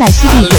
仔细地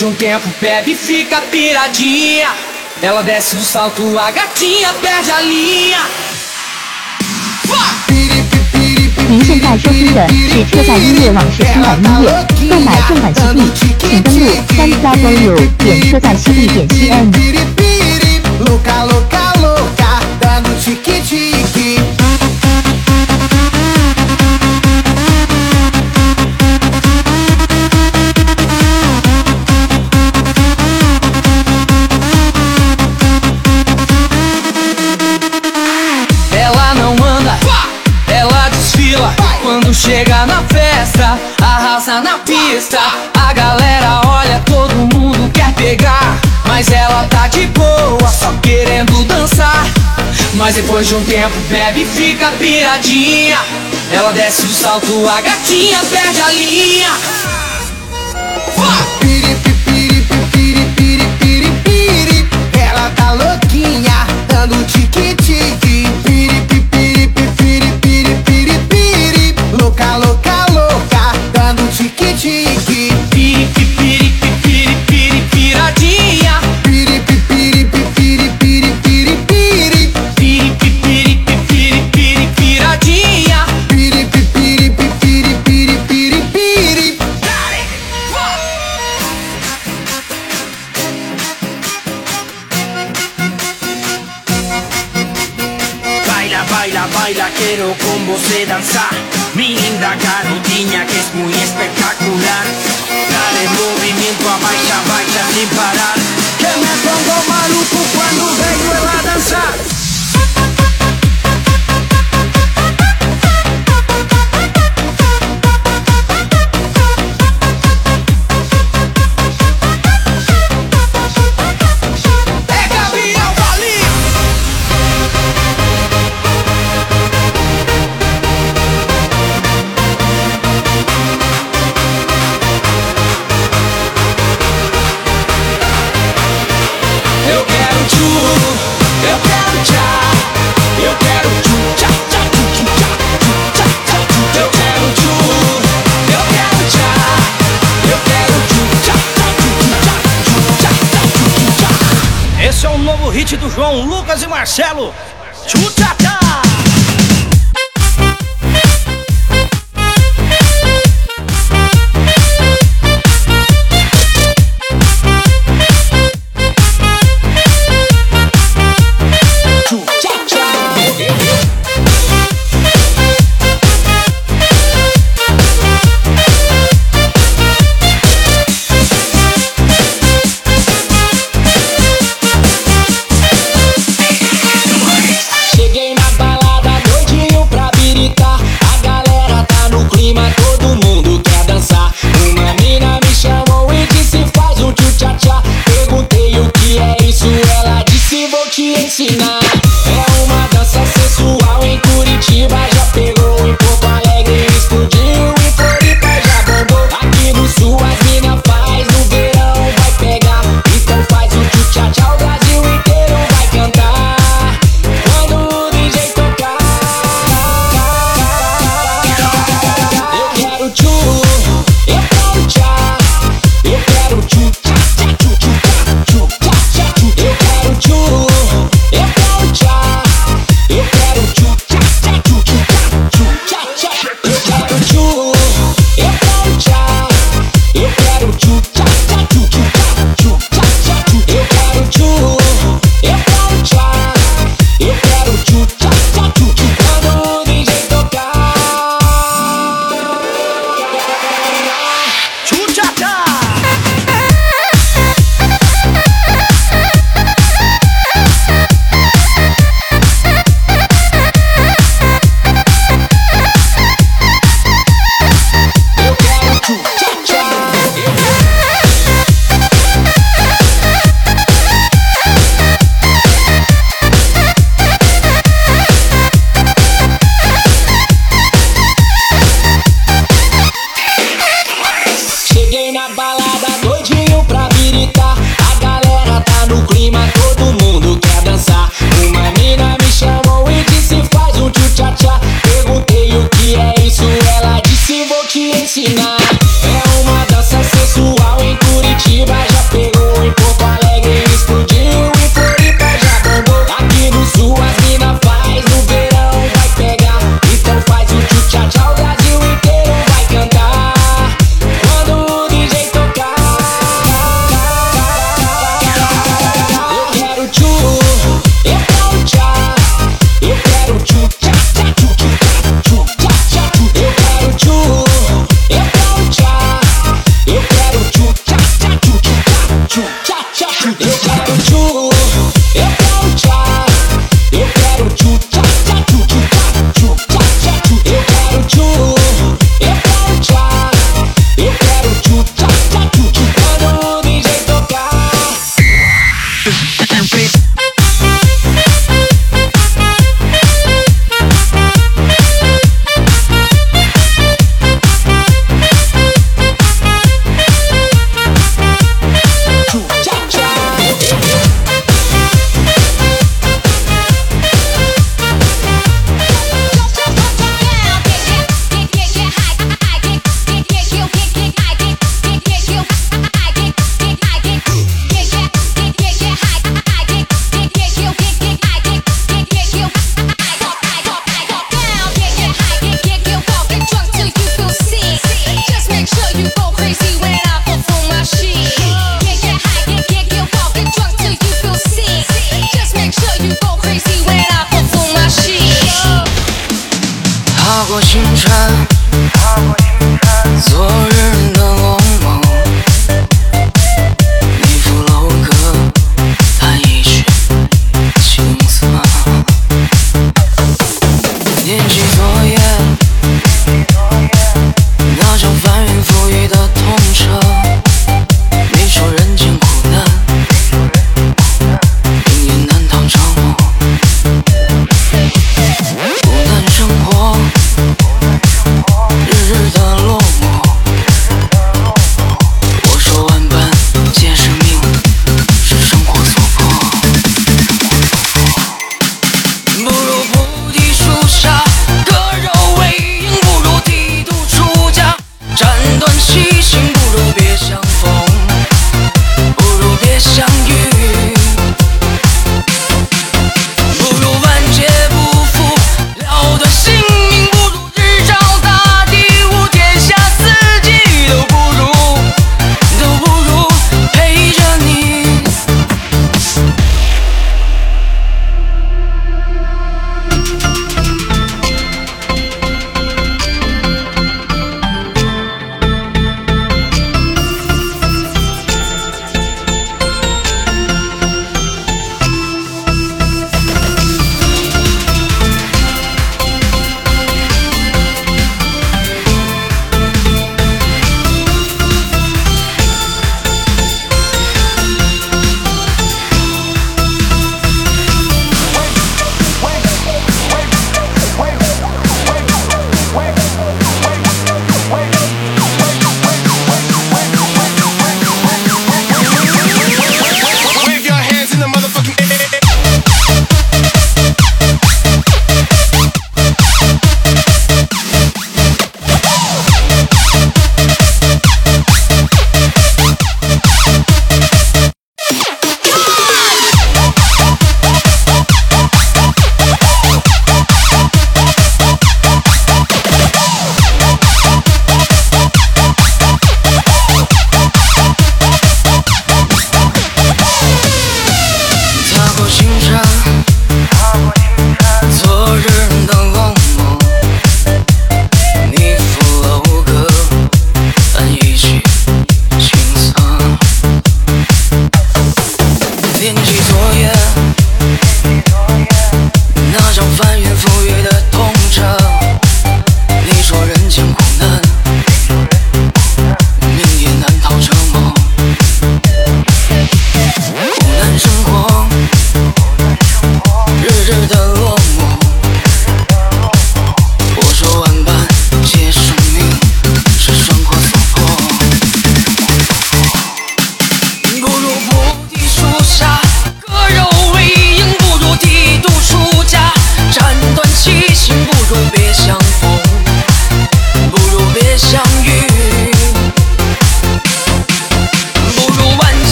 de um tempo bebe e fica piradinha. Ela desce do salto, a gatinha perde a linha. Vá! 您现在收听的是车载音乐网视新版音乐，购买正版 CD，请登录三 w 点车载 CD 点 cn。 Festa, arrasa na pista. A galera olha, todo mundo quer pegar. Mas ela tá de boa, só querendo dançar. Mas depois de um tempo, bebe e fica piradinha. Ela desce do salto, a gatinha perde a linha. Ela tá louquinha, dando tique-tique. pose danza. Mirin da garotina que es muy João Lucas e Marcelo Tchutchá!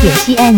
点 cn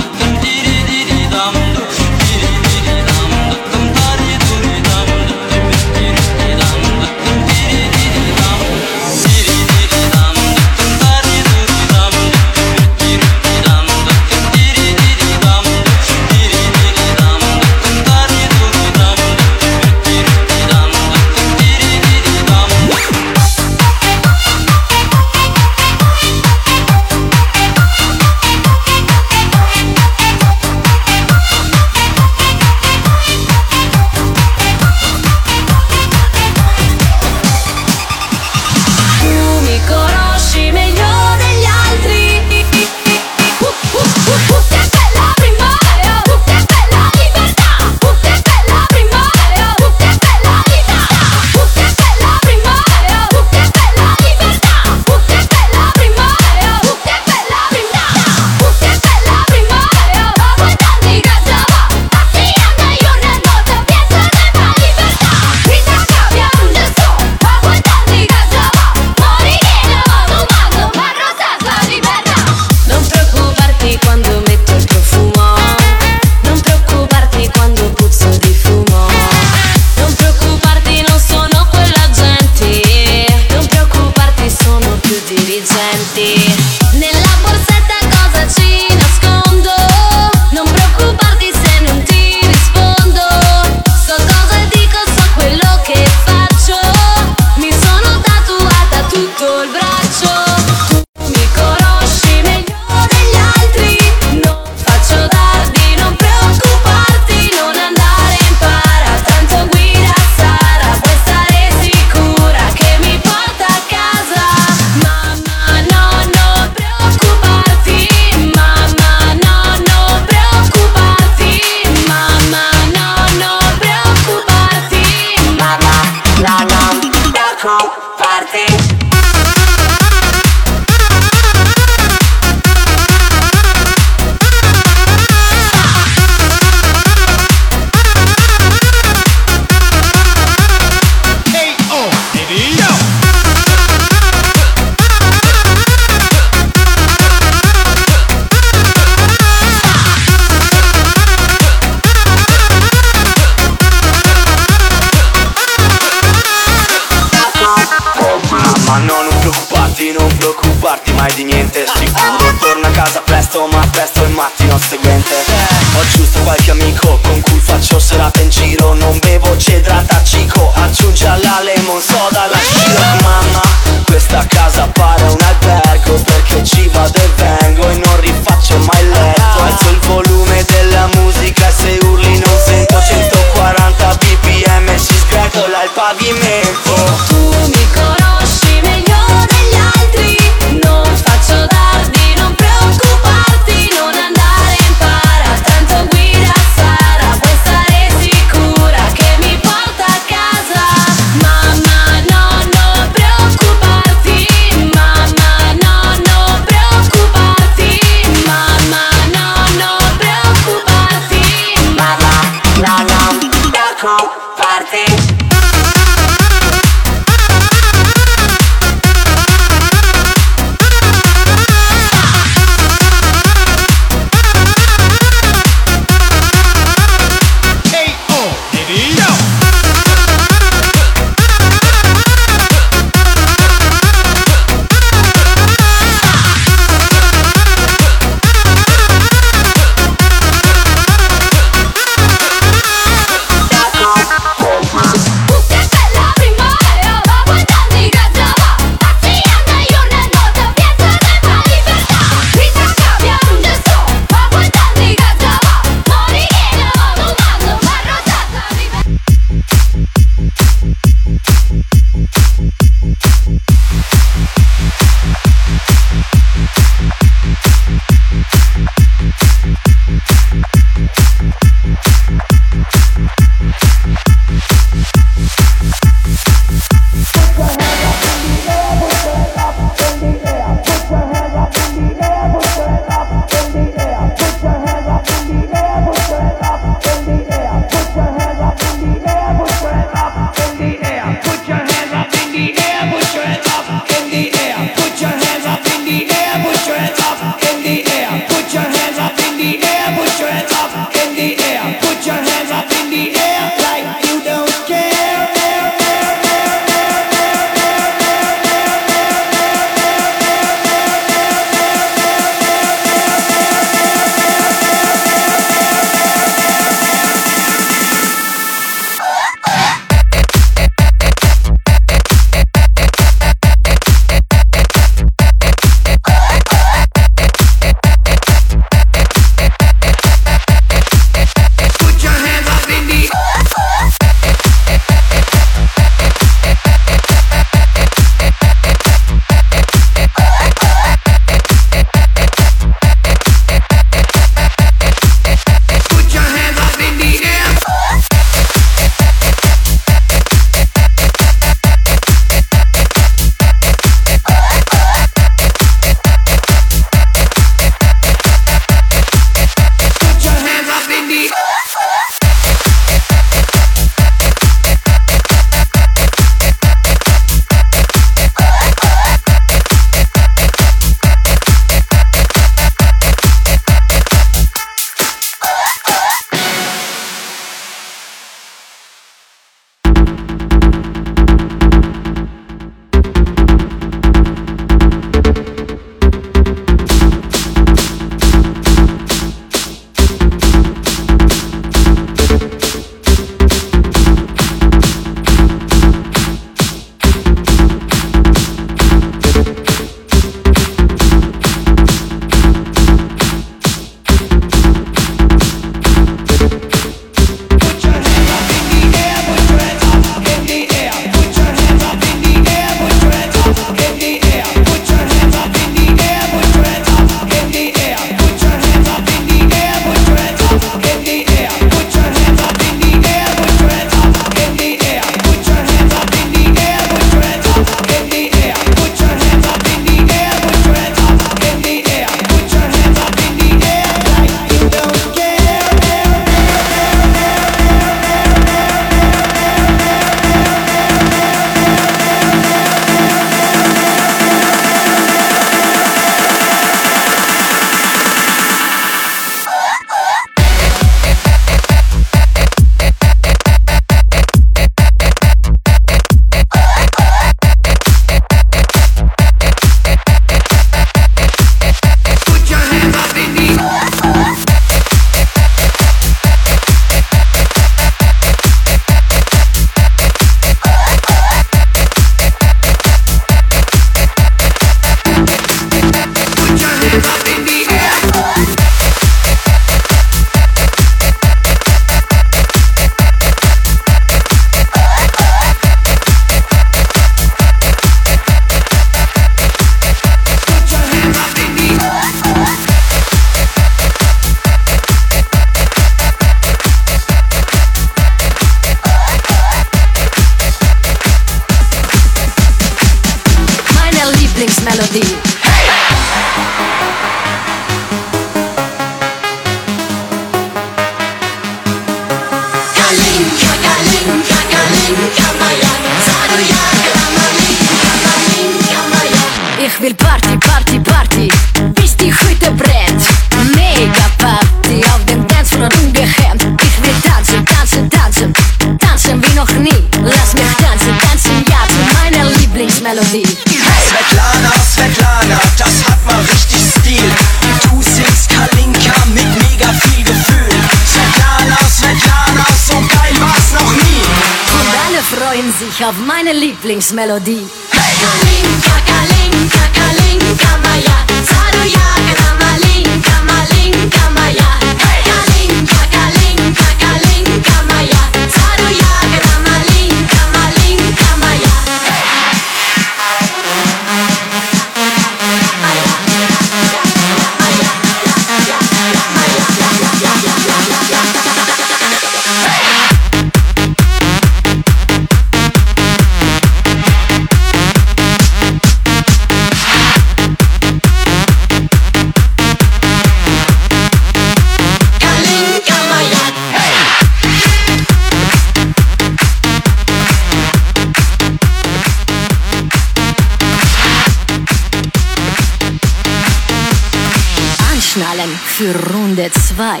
2.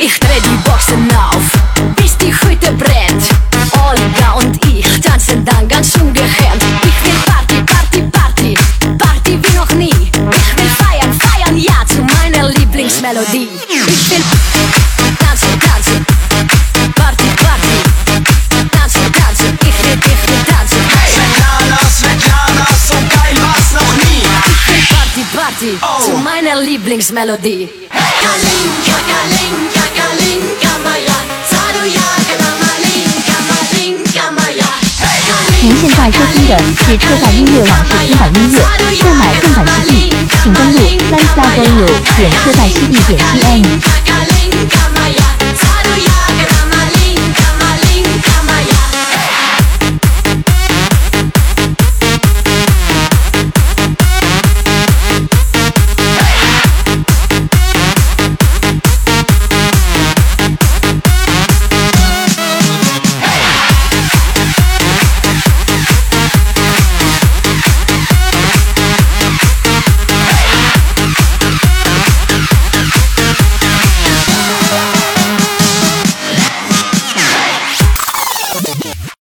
Ich dreh die Boxen auf, bis die Hütte brennt. Olga und ich tanzen dann ganz ungehemmt. Ich will Party, Party, Party, Party wie noch nie. Ich will feiern, feiern, ja zu meiner Lieblingsmelodie. Ich will tanzen, tanzen, Party, Party, tanzen, tanzen. Ich will, ich will tanzen. Svetlana, Svetlana, so geil war's noch nie. Ich will Party, Party zu meiner Lieblingsmelodie. Kalinka, 您现在收听的是车载音乐网是听版音乐，购买正版 CD，请登录三 w 点车载 CD 点 cn